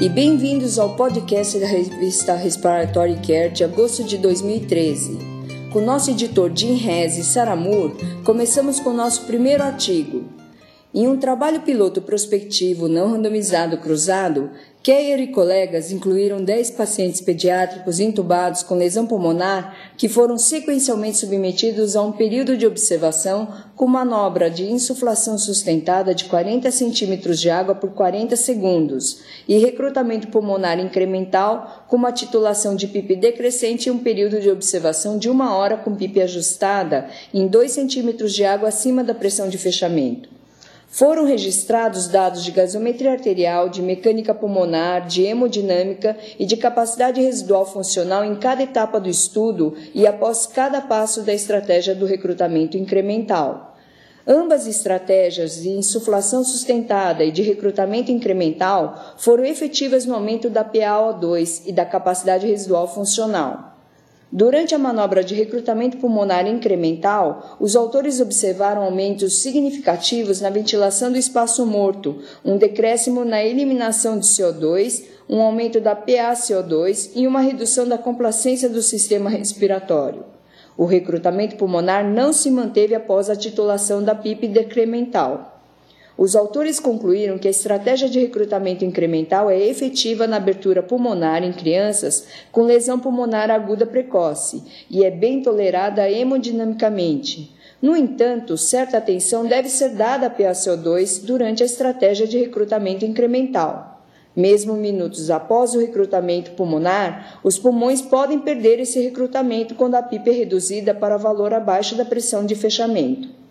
e bem-vindos ao podcast da revista Respiratory Care de agosto de 2013. Com nosso editor Jim Rez e Sarah Moore, começamos com nosso primeiro artigo. Em um trabalho piloto prospectivo não randomizado cruzado, Keir e colegas incluíram 10 pacientes pediátricos intubados com lesão pulmonar que foram sequencialmente submetidos a um período de observação com manobra de insuflação sustentada de 40 centímetros de água por 40 segundos e recrutamento pulmonar incremental com uma titulação de PIP decrescente e um período de observação de uma hora com PIP ajustada em 2 centímetros de água acima da pressão de fechamento. Foram registrados dados de gasometria arterial, de mecânica pulmonar, de hemodinâmica e de capacidade residual funcional em cada etapa do estudo e após cada passo da estratégia do recrutamento incremental. Ambas estratégias de insuflação sustentada e de recrutamento incremental foram efetivas no aumento da PaO2 e da capacidade residual funcional. Durante a manobra de recrutamento pulmonar incremental, os autores observaram aumentos significativos na ventilação do espaço morto, um decréscimo na eliminação de CO2, um aumento da PaCO2 e uma redução da complacência do sistema respiratório. O recrutamento pulmonar não se manteve após a titulação da PIP decremental. Os autores concluíram que a estratégia de recrutamento incremental é efetiva na abertura pulmonar em crianças com lesão pulmonar aguda precoce e é bem tolerada hemodinamicamente. No entanto, certa atenção deve ser dada à PaCO2 durante a estratégia de recrutamento incremental. Mesmo minutos após o recrutamento pulmonar, os pulmões podem perder esse recrutamento quando a PIP é reduzida para valor abaixo da pressão de fechamento.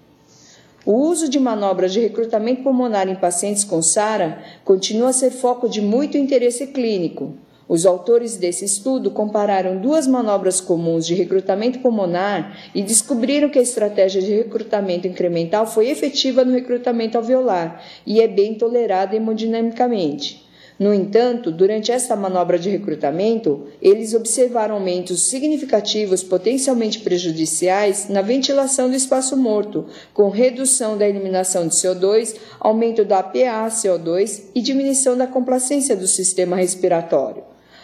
O uso de manobras de recrutamento pulmonar em pacientes com SARA continua a ser foco de muito interesse clínico. Os autores desse estudo compararam duas manobras comuns de recrutamento pulmonar e descobriram que a estratégia de recrutamento incremental foi efetiva no recrutamento alveolar e é bem tolerada hemodinamicamente. No entanto, durante esta manobra de recrutamento, eles observaram aumentos significativos potencialmente prejudiciais na ventilação do espaço morto, com redução da eliminação de CO2, aumento da PaCO2 e diminuição da complacência do sistema respiratório.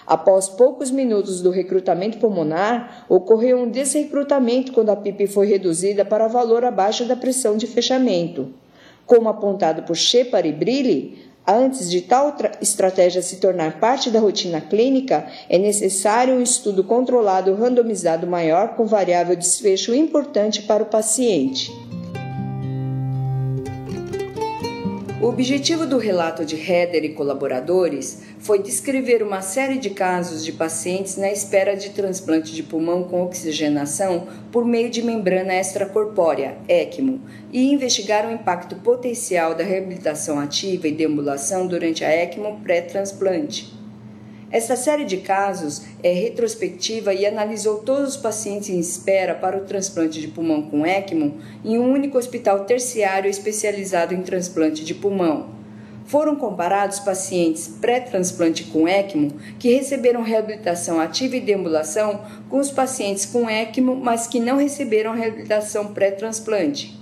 Após poucos minutos do recrutamento pulmonar, ocorreu um desrecrutamento quando a PIP foi reduzida para valor abaixo da pressão de fechamento. Como apontado por Shepard e Brilli, Antes de tal estratégia se tornar parte da rotina clínica, é necessário um estudo controlado randomizado maior com variável desfecho importante para o paciente. O objetivo do relato de Heder e colaboradores foi descrever uma série de casos de pacientes na espera de transplante de pulmão com oxigenação por meio de membrana extracorpórea, ECMO, e investigar o impacto potencial da reabilitação ativa e deambulação durante a ECMO pré-transplante. Esta série de casos é retrospectiva e analisou todos os pacientes em espera para o transplante de pulmão com ECMO em um único hospital terciário especializado em transplante de pulmão. Foram comparados pacientes pré-transplante com ECMO que receberam reabilitação ativa e deambulação com os pacientes com ECMO, mas que não receberam reabilitação pré-transplante.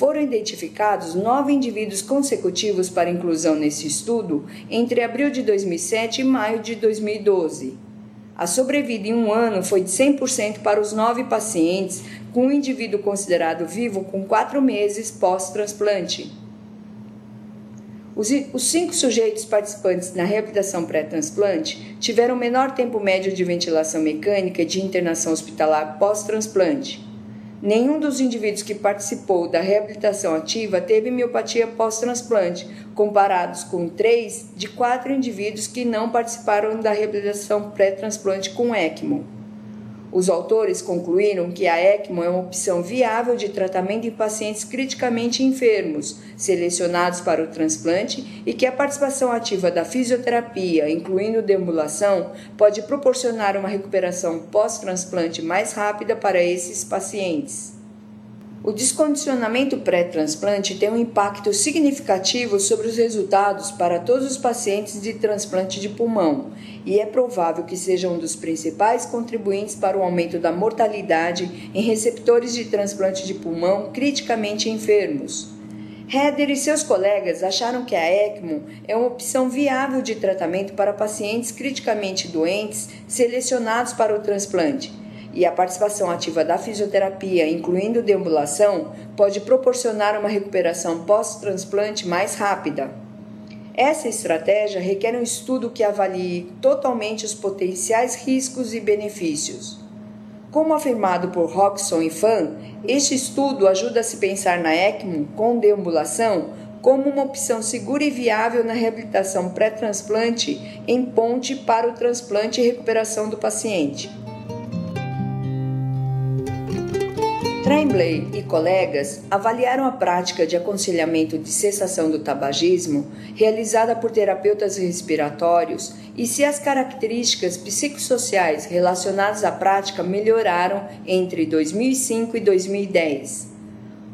Foram identificados nove indivíduos consecutivos para inclusão nesse estudo entre abril de 2007 e maio de 2012. A sobrevida em um ano foi de 100% para os nove pacientes, com um indivíduo considerado vivo com quatro meses pós-transplante. Os, cinco sujeitos participantes na reabilitação pré-transplante tiveram menor tempo médio de ventilação mecânica e de internação hospitalar pós-transplante. Nenhum dos indivíduos que participou da reabilitação ativa teve miopatia pós-transplante, comparados com três de quatro indivíduos que não participaram da reabilitação pré-transplante com ECMO. Os autores concluíram que a ECMO é uma opção viável de tratamento em pacientes criticamente enfermos, selecionados para o transplante, e que a participação ativa da fisioterapia, incluindo deambulação, pode proporcionar uma recuperação pós-transplante mais rápida para esses pacientes. O descondicionamento pré-transplante tem um impacto significativo sobre os resultados para todos os pacientes de transplante de pulmão e é provável que seja um dos principais contribuintes para o aumento da mortalidade em receptores de transplante de pulmão criticamente enfermos. Heder e seus colegas acharam que a ECMO é uma opção viável de tratamento para pacientes criticamente doentes selecionados para o transplante, e a participação ativa da fisioterapia, incluindo deambulação, pode proporcionar uma recuperação pós-transplante mais rápida. Essa estratégia requer um estudo que avalie totalmente os potenciais riscos e benefícios. Como afirmado por Roxon e Fan, este estudo ajuda a se pensar na ECMO com deambulação como uma opção segura e viável na reabilitação pré-transplante em ponte para o transplante e recuperação do paciente. Tremblay e colegas avaliaram a prática de aconselhamento de cessação do tabagismo realizada por terapeutas respiratórios e se as características psicossociais relacionadas à prática melhoraram entre 2005 e 2010.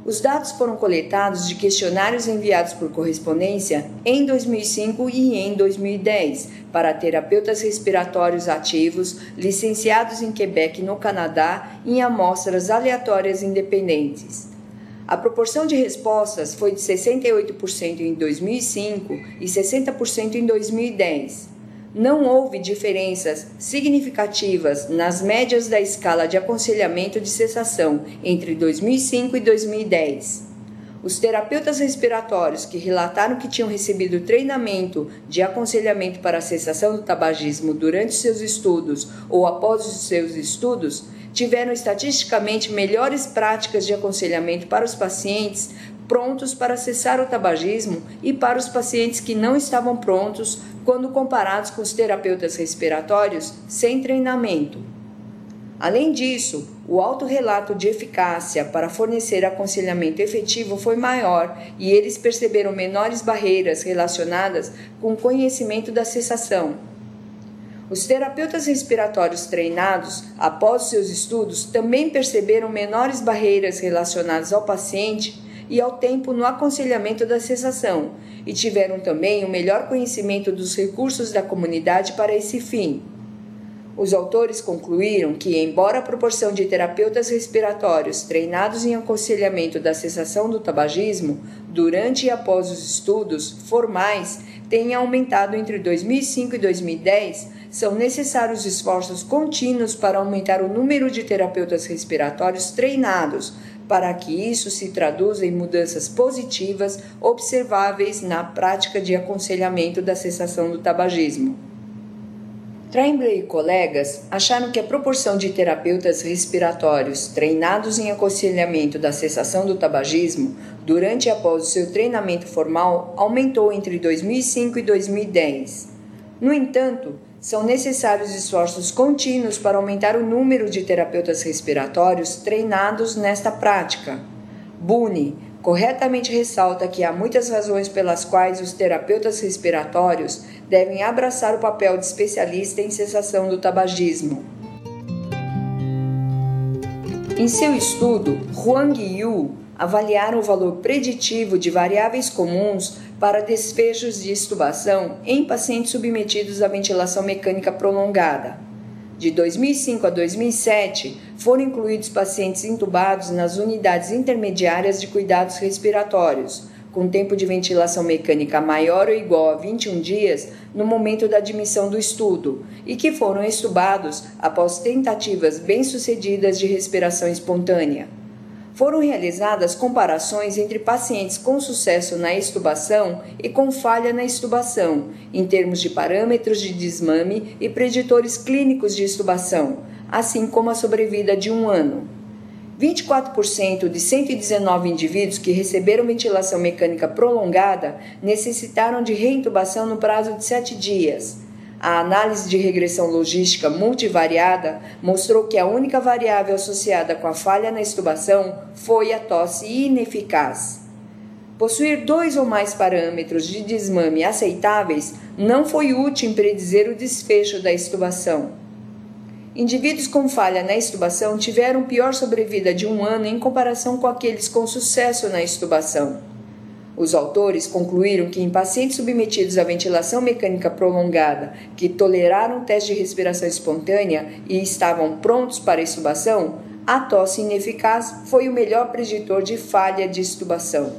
Os dados foram coletados de questionários enviados por correspondência em 2005 e em 2010 para terapeutas respiratórios ativos licenciados em Quebec, no Canadá, em amostras aleatórias independentes. A proporção de respostas foi de 68% em 2005 e 60% em 2010 não houve diferenças significativas nas médias da escala de aconselhamento de cessação entre 2005 e 2010. Os terapeutas respiratórios que relataram que tinham recebido treinamento de aconselhamento para a cessação do tabagismo durante seus estudos ou após os seus estudos tiveram estatisticamente melhores práticas de aconselhamento para os pacientes prontos para cessar o tabagismo e para os pacientes que não estavam prontos quando comparados com os terapeutas respiratórios sem treinamento. Além disso, o autorrelato de eficácia para fornecer aconselhamento efetivo foi maior e eles perceberam menores barreiras relacionadas com o conhecimento da cessação. Os terapeutas respiratórios treinados após seus estudos também perceberam menores barreiras relacionadas ao paciente e ao tempo no aconselhamento da cessação, e tiveram também o um melhor conhecimento dos recursos da comunidade para esse fim. Os autores concluíram que, embora a proporção de terapeutas respiratórios treinados em aconselhamento da cessação do tabagismo durante e após os estudos formais tenha aumentado entre 2005 e 2010, são necessários esforços contínuos para aumentar o número de terapeutas respiratórios treinados para que isso se traduza em mudanças positivas observáveis na prática de aconselhamento da cessação do tabagismo. Tremblay e colegas acharam que a proporção de terapeutas respiratórios treinados em aconselhamento da cessação do tabagismo durante e após o seu treinamento formal aumentou entre 2005 e 2010. No entanto, são necessários esforços contínuos para aumentar o número de terapeutas respiratórios treinados nesta prática. Buni corretamente ressalta que há muitas razões pelas quais os terapeutas respiratórios devem abraçar o papel de especialista em cessação do tabagismo. Em seu estudo, Huang Yu avaliaram o valor preditivo de variáveis comuns para desfechos de estubação em pacientes submetidos à ventilação mecânica prolongada. De 2005 a 2007, foram incluídos pacientes intubados nas unidades intermediárias de cuidados respiratórios, com tempo de ventilação mecânica maior ou igual a 21 dias no momento da admissão do estudo, e que foram estubados após tentativas bem-sucedidas de respiração espontânea foram realizadas comparações entre pacientes com sucesso na estubação e com falha na estubação, em termos de parâmetros de desmame e preditores clínicos de estubação, assim como a sobrevida de um ano. 24% de 119 indivíduos que receberam ventilação mecânica prolongada necessitaram de reintubação no prazo de 7 dias a análise de regressão logística multivariada mostrou que a única variável associada com a falha na estubação foi a tosse ineficaz. Possuir dois ou mais parâmetros de desmame aceitáveis não foi útil em predizer o desfecho da estubação. Indivíduos com falha na estubação tiveram pior sobrevida de um ano em comparação com aqueles com sucesso na estubação. Os autores concluíram que em pacientes submetidos à ventilação mecânica prolongada que toleraram o teste de respiração espontânea e estavam prontos para a extubação, a tosse ineficaz foi o melhor preditor de falha de extubação.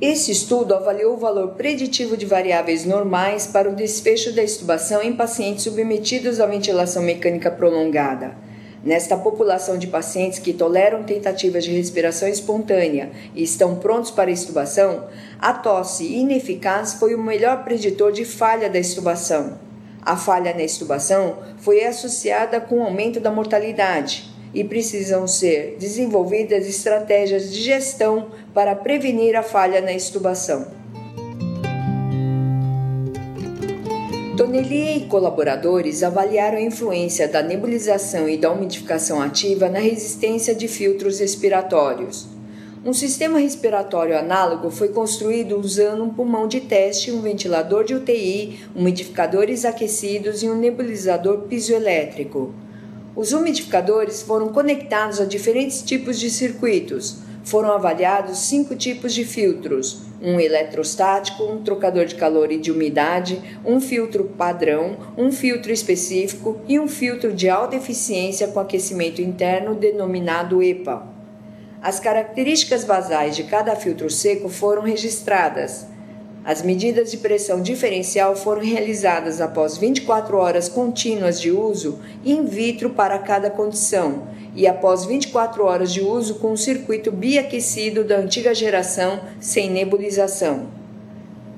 Esse estudo avaliou o valor preditivo de variáveis normais para o desfecho da estubação em pacientes submetidos à ventilação mecânica prolongada. Nesta população de pacientes que toleram tentativas de respiração espontânea e estão prontos para a estubação, a tosse ineficaz foi o melhor preditor de falha da estubação. A falha na estubação foi associada com o aumento da mortalidade e precisam ser desenvolvidas estratégias de gestão para prevenir a falha na estubação. Tonelli e colaboradores avaliaram a influência da nebulização e da umidificação ativa na resistência de filtros respiratórios. Um sistema respiratório análogo foi construído usando um pulmão de teste, um ventilador de UTI, umidificadores aquecidos e um nebulizador pisoelétrico. Os umidificadores foram conectados a diferentes tipos de circuitos. Foram avaliados cinco tipos de filtros: um eletrostático, um trocador de calor e de umidade, um filtro padrão, um filtro específico e um filtro de alta eficiência com aquecimento interno denominado EPA. As características basais de cada filtro seco foram registradas. As medidas de pressão diferencial foram realizadas após 24 horas contínuas de uso in vitro para cada condição e após 24 horas de uso com um circuito biaquecido da antiga geração sem nebulização.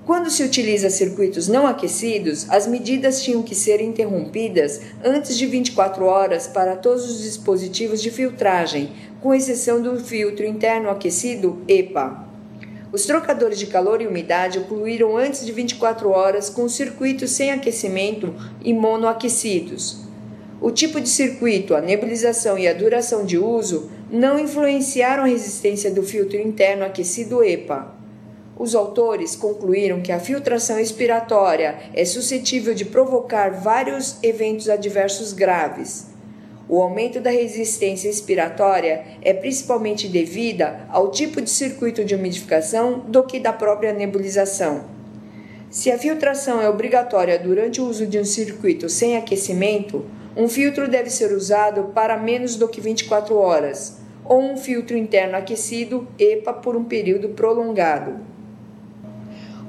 Quando se utiliza circuitos não aquecidos, as medidas tinham que ser interrompidas antes de 24 horas para todos os dispositivos de filtragem, com exceção do filtro interno aquecido EPA. Os trocadores de calor e umidade ocluíram antes de 24 horas com circuitos sem aquecimento e monoaquecidos. O tipo de circuito, a nebulização e a duração de uso não influenciaram a resistência do filtro interno aquecido EPA. Os autores concluíram que a filtração expiratória é suscetível de provocar vários eventos adversos graves. O aumento da resistência expiratória é principalmente devida ao tipo de circuito de umidificação do que da própria nebulização. Se a filtração é obrigatória durante o uso de um circuito sem aquecimento, um filtro deve ser usado para menos do que 24 horas, ou um filtro interno aquecido EPA por um período prolongado.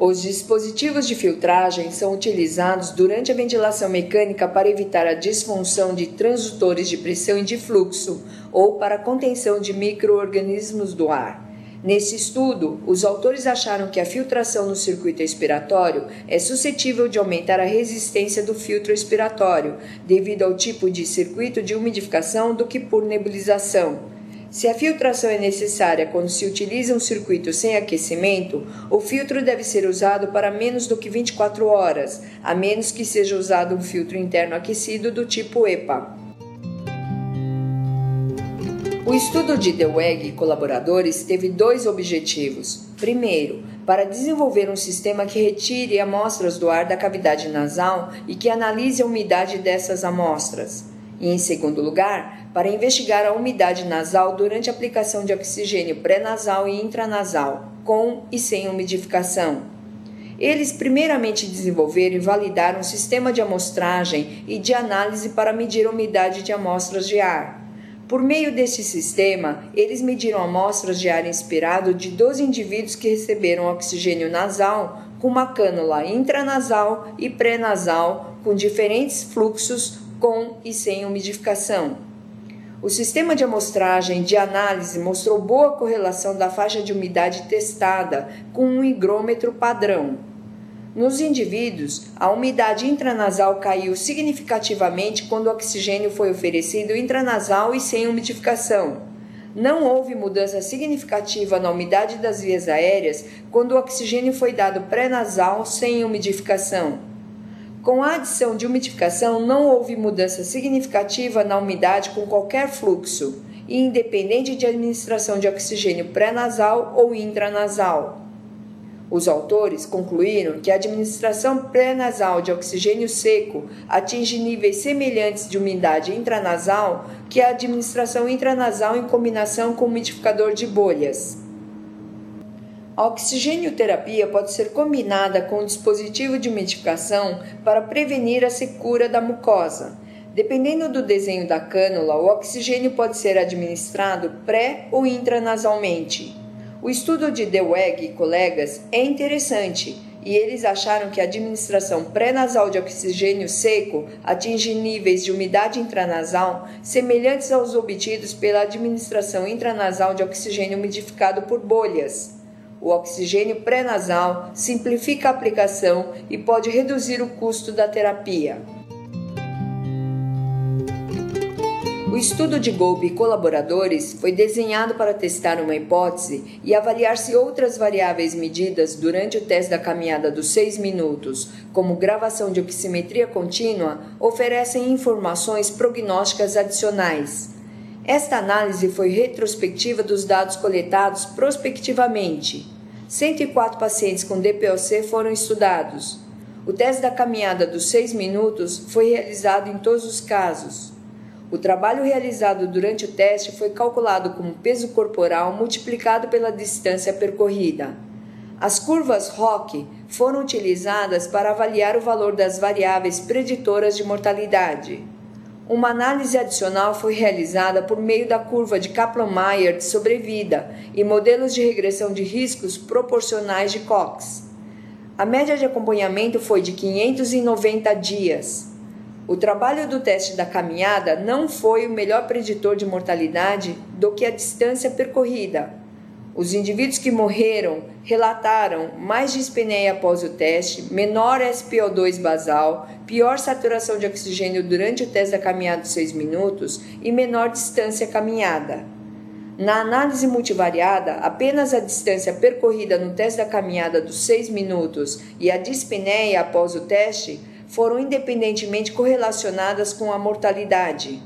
Os dispositivos de filtragem são utilizados durante a ventilação mecânica para evitar a disfunção de transdutores de pressão e de fluxo ou para a contenção de microorganismos do ar. Nesse estudo, os autores acharam que a filtração no circuito expiratório é suscetível de aumentar a resistência do filtro expiratório, devido ao tipo de circuito de umidificação do que por nebulização. Se a filtração é necessária quando se utiliza um circuito sem aquecimento, o filtro deve ser usado para menos do que 24 horas, a menos que seja usado um filtro interno aquecido do tipo EPA. O estudo de Deweg e colaboradores teve dois objetivos. Primeiro, para desenvolver um sistema que retire amostras do ar da cavidade nasal e que analise a umidade dessas amostras. E, em segundo lugar, para investigar a umidade nasal durante a aplicação de oxigênio pré-nasal e intranasal, com e sem umidificação. Eles primeiramente desenvolveram e validaram um sistema de amostragem e de análise para medir a umidade de amostras de ar. Por meio desse sistema, eles mediram amostras de ar inspirado de 12 indivíduos que receberam oxigênio nasal com uma cânula intranasal e pré-nasal com diferentes fluxos com e sem umidificação. O sistema de amostragem de análise mostrou boa correlação da faixa de umidade testada com um higrômetro padrão. Nos indivíduos, a umidade intranasal caiu significativamente quando o oxigênio foi oferecido intranasal e sem umidificação. Não houve mudança significativa na umidade das vias aéreas quando o oxigênio foi dado pré-nasal sem umidificação. Com a adição de umidificação, não houve mudança significativa na umidade com qualquer fluxo, independente de administração de oxigênio pré-nasal ou intranasal. Os autores concluíram que a administração pré-nasal de oxigênio seco atinge níveis semelhantes de umidade intranasal que a administração intranasal em combinação com umidificador de bolhas. A oxigênio-terapia pode ser combinada com um dispositivo de umidificação para prevenir a secura da mucosa. Dependendo do desenho da cânula, o oxigênio pode ser administrado pré ou intranasalmente. O estudo de Deweg e colegas é interessante e eles acharam que a administração pré-nasal de oxigênio seco atinge níveis de umidade intranasal semelhantes aos obtidos pela administração intranasal de oxigênio umidificado por bolhas. O oxigênio pré-nasal simplifica a aplicação e pode reduzir o custo da terapia. O estudo de Golpe e colaboradores foi desenhado para testar uma hipótese e avaliar se outras variáveis medidas durante o teste da caminhada dos 6 minutos, como gravação de oximetria contínua, oferecem informações prognósticas adicionais. Esta análise foi retrospectiva dos dados coletados prospectivamente. 104 pacientes com DPOC foram estudados. O teste da caminhada dos 6 minutos foi realizado em todos os casos. O trabalho realizado durante o teste foi calculado como peso corporal multiplicado pela distância percorrida. As curvas ROC foram utilizadas para avaliar o valor das variáveis preditoras de mortalidade. Uma análise adicional foi realizada por meio da curva de Kaplan-Meier de sobrevida e modelos de regressão de riscos proporcionais de Cox. A média de acompanhamento foi de 590 dias. O trabalho do teste da caminhada não foi o melhor preditor de mortalidade do que a distância percorrida. Os indivíduos que morreram relataram mais dispneia após o teste, menor SPO2 basal, pior saturação de oxigênio durante o teste da caminhada de 6 minutos e menor distância caminhada. Na análise multivariada, apenas a distância percorrida no teste da caminhada dos 6 minutos e a dispneia após o teste foram independentemente correlacionadas com a mortalidade.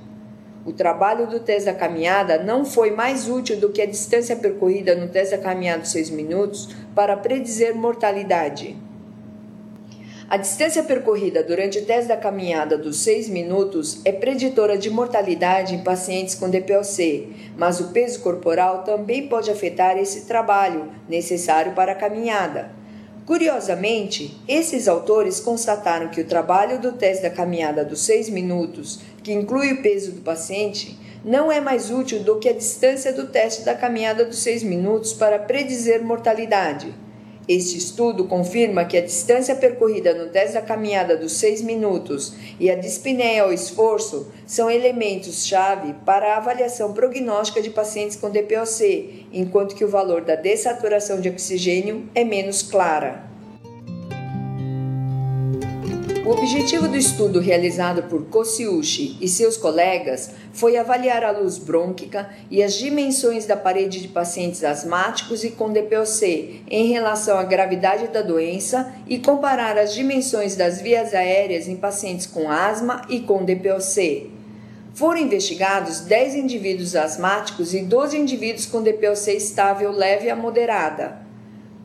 O trabalho do teste da caminhada não foi mais útil do que a distância percorrida no teste da caminhada de 6 minutos para predizer mortalidade. A distância percorrida durante o teste da caminhada dos 6 minutos é preditora de mortalidade em pacientes com DPOC, mas o peso corporal também pode afetar esse trabalho necessário para a caminhada. Curiosamente, esses autores constataram que o trabalho do teste da caminhada dos 6 minutos, que inclui o peso do paciente, não é mais útil do que a distância do teste da caminhada dos 6 minutos para predizer mortalidade. Este estudo confirma que a distância percorrida no teste da caminhada dos 6 minutos e a dispneia ao esforço são elementos-chave para a avaliação prognóstica de pacientes com DPOC, enquanto que o valor da dessaturação de oxigênio é menos clara. O objetivo do estudo realizado por Kosiushi e seus colegas foi avaliar a luz brônquica e as dimensões da parede de pacientes asmáticos e com DPOC em relação à gravidade da doença e comparar as dimensões das vias aéreas em pacientes com asma e com DPOC. Foram investigados 10 indivíduos asmáticos e 12 indivíduos com DPOC estável leve a moderada.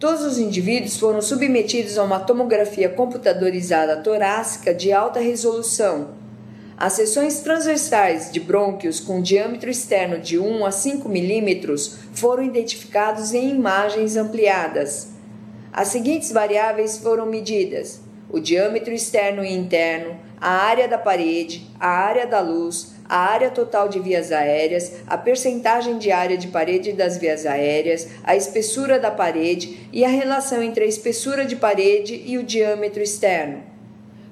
Todos os indivíduos foram submetidos a uma tomografia computadorizada torácica de alta resolução. As seções transversais de brônquios com diâmetro externo de 1 a 5 milímetros foram identificados em imagens ampliadas. As seguintes variáveis foram medidas: o diâmetro externo e interno, a área da parede, a área da luz, a área total de vias aéreas, a percentagem de área de parede das vias aéreas, a espessura da parede e a relação entre a espessura de parede e o diâmetro externo.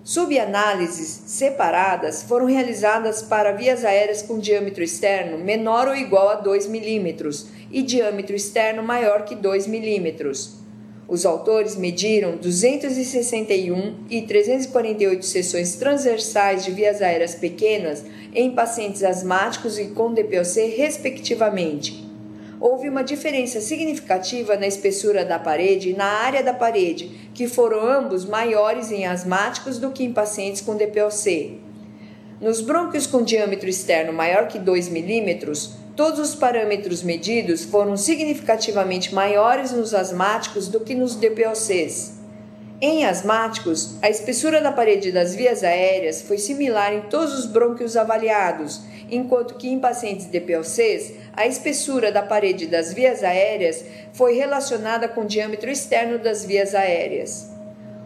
Subanálises separadas foram realizadas para vias aéreas com diâmetro externo menor ou igual a 2 milímetros e diâmetro externo maior que 2 milímetros. Os autores mediram 261 e 348 seções transversais de vias aéreas pequenas em pacientes asmáticos e com DPOC, respectivamente. Houve uma diferença significativa na espessura da parede e na área da parede, que foram ambos maiores em asmáticos do que em pacientes com DPOC. Nos brônquios com diâmetro externo maior que 2 milímetros, todos os parâmetros medidos foram significativamente maiores nos asmáticos do que nos DPOCs. Em asmáticos, a espessura da parede das vias aéreas foi similar em todos os brônquios avaliados, enquanto que em pacientes DPOCs, a espessura da parede das vias aéreas foi relacionada com o diâmetro externo das vias aéreas.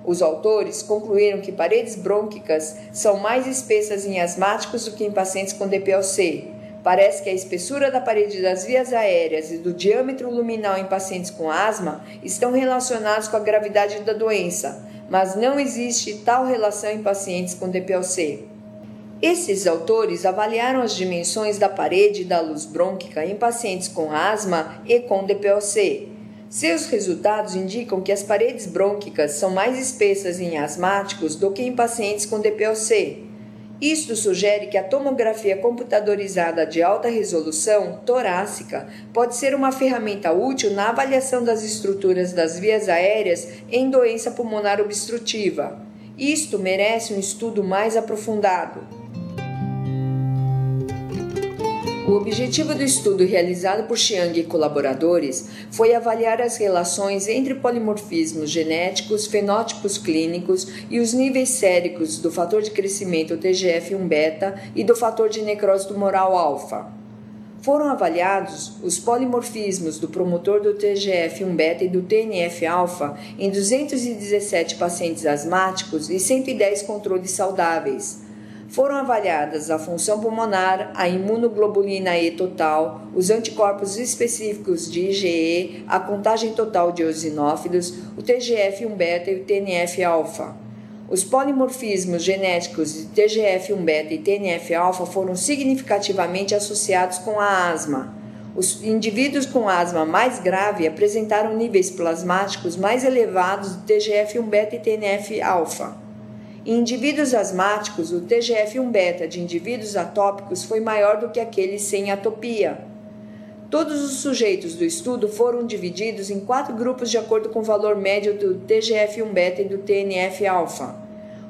Os autores concluíram que paredes brônquicas são mais espessas em asmáticos do que em pacientes com DPOC, Parece que a espessura da parede das vias aéreas e do diâmetro luminal em pacientes com asma estão relacionados com a gravidade da doença, mas não existe tal relação em pacientes com DPLC. Esses autores avaliaram as dimensões da parede da luz brônquica em pacientes com asma e com DPLC. Seus resultados indicam que as paredes brônquicas são mais espessas em asmáticos do que em pacientes com DPLC. Isto sugere que a tomografia computadorizada de alta resolução torácica pode ser uma ferramenta útil na avaliação das estruturas das vias aéreas em doença pulmonar obstrutiva. Isto merece um estudo mais aprofundado. O objetivo do estudo realizado por Chiang e colaboradores foi avaliar as relações entre polimorfismos genéticos, fenótipos clínicos e os níveis séricos do fator de crescimento TGF-1-beta e do fator de necrose tumoral alfa. Foram avaliados os polimorfismos do promotor do TGF-1-beta e do TNF-alfa em 217 pacientes asmáticos e 110 controles saudáveis foram avaliadas a função pulmonar, a imunoglobulina E total, os anticorpos específicos de IgE, a contagem total de eosinófilos, o TGF-1-beta e o TNF-alfa. Os polimorfismos genéticos de TGF-1-beta e TNF-alfa foram significativamente associados com a asma. Os indivíduos com asma mais grave apresentaram níveis plasmáticos mais elevados de TGF-1-beta e TNF-alfa. Em indivíduos asmáticos, o TGF-1-beta de indivíduos atópicos foi maior do que aquele sem atopia. Todos os sujeitos do estudo foram divididos em quatro grupos de acordo com o valor médio do TGF-1-beta e do TNF-alfa.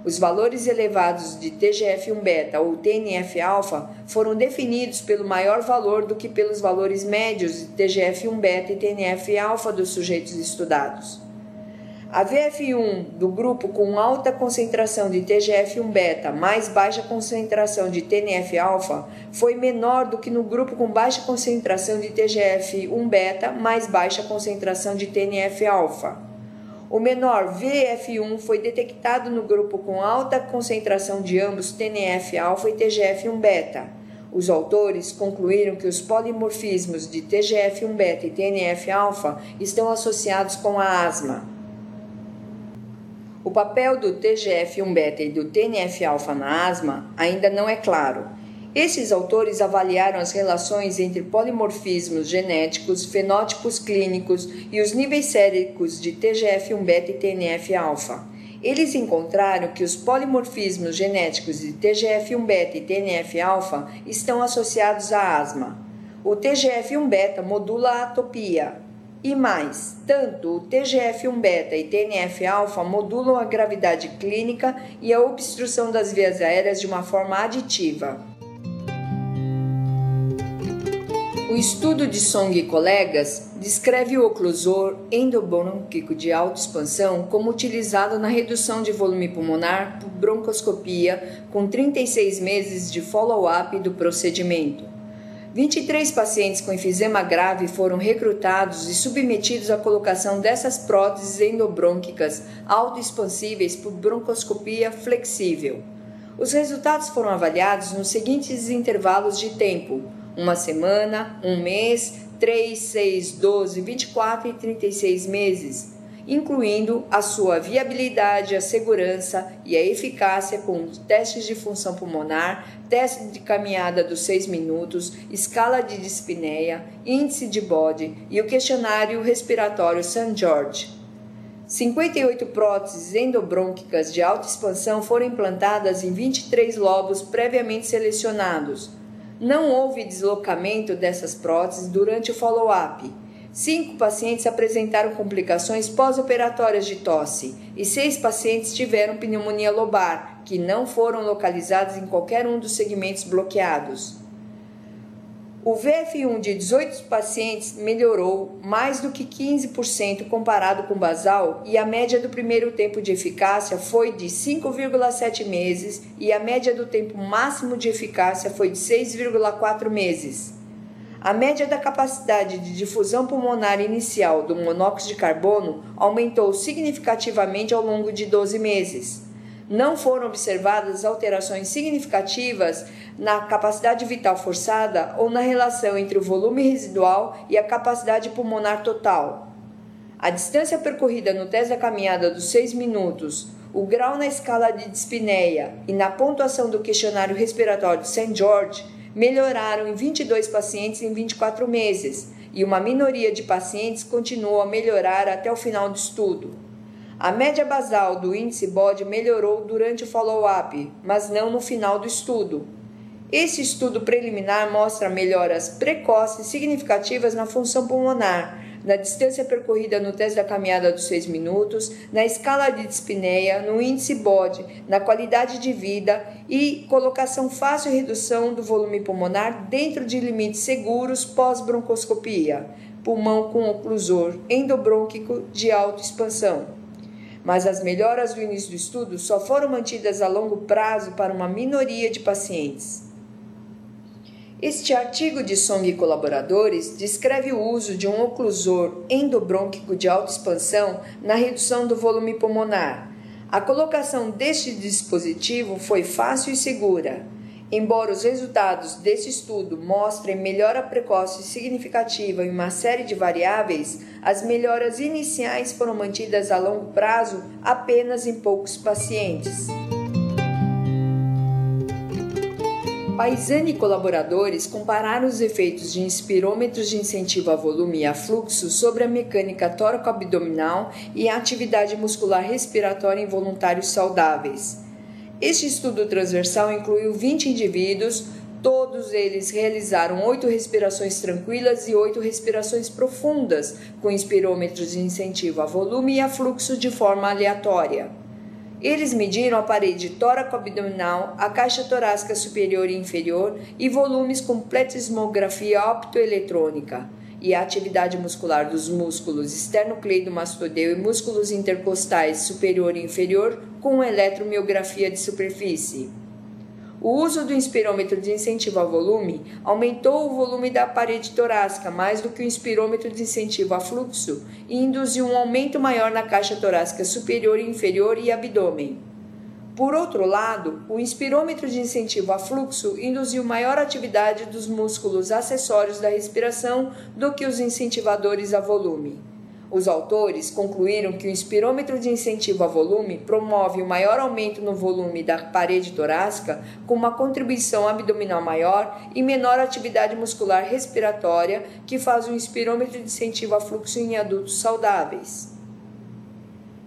Os valores elevados de TGF-1-beta ou TNF-alfa foram definidos pelo maior valor do que pelos valores médios de TGF-1-beta e TNF-alfa dos sujeitos estudados. A VF1 do grupo com alta concentração de TGF-1-beta mais baixa concentração de TNF-alfa foi menor do que no grupo com baixa concentração de TGF-1-beta mais baixa concentração de TNF-alfa. O menor VF1 foi detectado no grupo com alta concentração de ambos TNF-alfa e TGF-1-beta. Os autores concluíram que os polimorfismos de TGF-1-beta e TNF-alfa estão associados com a asma. O papel do TGF-1-beta e do TNF-alfa na asma ainda não é claro. Esses autores avaliaram as relações entre polimorfismos genéticos, fenótipos clínicos e os níveis séricos de TGF-1-beta e TNF-alfa. Eles encontraram que os polimorfismos genéticos de TGF-1-beta e TNF-alfa estão associados à asma. O TGF-1-beta modula a atopia, e mais, tanto o TGF-1-beta e TNF-alfa modulam a gravidade clínica e a obstrução das vias aéreas de uma forma aditiva. O estudo de Song e colegas descreve o oclusor endobrônquico de alta expansão como utilizado na redução de volume pulmonar por broncoscopia com 36 meses de follow-up do procedimento. 23 pacientes com enfisema grave foram recrutados e submetidos à colocação dessas próteses endobrônquicas autoexpansíveis por broncoscopia flexível. Os resultados foram avaliados nos seguintes intervalos de tempo: uma semana, um mês, 3, 6, 12, 24 e 36 meses incluindo a sua viabilidade, a segurança e a eficácia com testes de função pulmonar, teste de caminhada dos 6 minutos, escala de dispneia, índice de bode e o questionário respiratório St. George. 58 próteses endobrônquicas de alta expansão foram implantadas em 23 lobos previamente selecionados. Não houve deslocamento dessas próteses durante o follow-up Cinco pacientes apresentaram complicações pós-operatórias de tosse e seis pacientes tiveram pneumonia lobar, que não foram localizados em qualquer um dos segmentos bloqueados. O VF1 de 18 pacientes melhorou mais do que 15% comparado com basal e a média do primeiro tempo de eficácia foi de 5,7 meses e a média do tempo máximo de eficácia foi de 6,4 meses. A média da capacidade de difusão pulmonar inicial do monóxido de carbono aumentou significativamente ao longo de 12 meses. não foram observadas alterações significativas na capacidade vital forçada ou na relação entre o volume residual e a capacidade pulmonar total. A distância percorrida no teste da caminhada dos 6 minutos, o grau na escala de dispneia e na pontuação do questionário respiratório de St. George melhoraram em 22 pacientes em 24 meses e uma minoria de pacientes continuou a melhorar até o final do estudo. A média basal do índice BOD melhorou durante o follow-up, mas não no final do estudo. Esse estudo preliminar mostra melhoras precoces significativas na função pulmonar, na distância percorrida no teste da caminhada dos 6 minutos, na escala de dispneia, no índice BOD, na qualidade de vida e colocação fácil e redução do volume pulmonar dentro de limites seguros pós-broncoscopia, pulmão com oclusor endobrônquico de alta expansão. Mas as melhoras do início do estudo só foram mantidas a longo prazo para uma minoria de pacientes. Este artigo de Song e colaboradores descreve o uso de um oclusor endobrônquico de alta expansão na redução do volume pulmonar. A colocação deste dispositivo foi fácil e segura. Embora os resultados desse estudo mostrem melhora precoce significativa em uma série de variáveis, as melhoras iniciais foram mantidas a longo prazo apenas em poucos pacientes. Paisani e colaboradores compararam os efeitos de inspirômetros de incentivo a volume e a fluxo sobre a mecânica tóraco-abdominal e a atividade muscular respiratória em voluntários saudáveis. Este estudo transversal incluiu 20 indivíduos, todos eles realizaram oito respirações tranquilas e oito respirações profundas, com inspirômetros de incentivo a volume e a fluxo de forma aleatória. Eles mediram a parede tóraco-abdominal, a caixa torácica superior e inferior e volumes com pletismografia optoeletrônica e a atividade muscular dos músculos esternocleidomastodeu e músculos intercostais superior e inferior com eletromiografia de superfície. O uso do inspirômetro de incentivo a volume aumentou o volume da parede torácica mais do que o inspirômetro de incentivo a fluxo e induziu um aumento maior na caixa torácica superior e inferior e abdômen. Por outro lado, o inspirômetro de incentivo a fluxo induziu maior atividade dos músculos acessórios da respiração do que os incentivadores a volume. Os autores concluíram que o inspirômetro de incentivo a volume promove o maior aumento no volume da parede torácica, com uma contribuição abdominal maior e menor atividade muscular respiratória, que faz o inspirômetro de incentivo a fluxo em adultos saudáveis.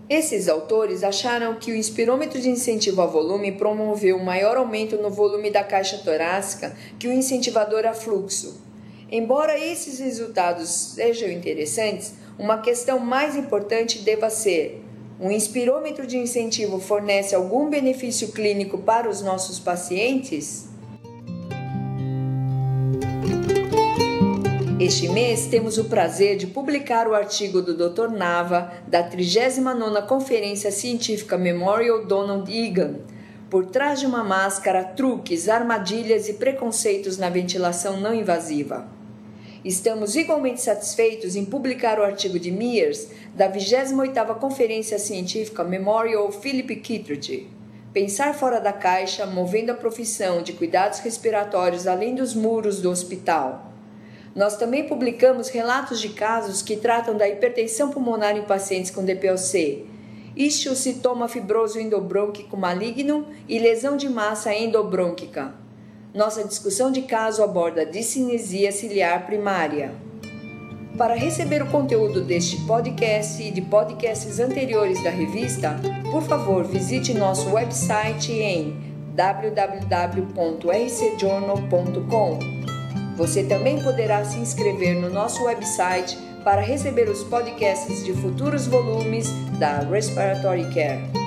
Esses autores acharam que o inspirômetro de incentivo a volume promoveu um maior aumento no volume da caixa torácica que o incentivador a fluxo. Embora esses resultados sejam interessantes, uma questão mais importante deva ser: um inspirômetro de incentivo fornece algum benefício clínico para os nossos pacientes? Este mês temos o prazer de publicar o artigo do Dr. Nava da 39ª Conferência Científica Memorial Donald Egan, por trás de uma máscara, truques, armadilhas e preconceitos na ventilação não invasiva. Estamos igualmente satisfeitos em publicar o artigo de Mears da 28ª Conferência Científica Memorial Philip Kittredge. Pensar fora da caixa, movendo a profissão de cuidados respiratórios além dos muros do hospital. Nós também publicamos relatos de casos que tratam da hipertensão pulmonar em pacientes com DPLC, istiocitoma fibroso endobrônquico maligno e lesão de massa endobrônquica. Nossa discussão de caso aborda a discinesia ciliar primária. Para receber o conteúdo deste podcast e de podcasts anteriores da revista, por favor, visite nosso website em www.rcjournal.com. Você também poderá se inscrever no nosso website para receber os podcasts de futuros volumes da Respiratory Care.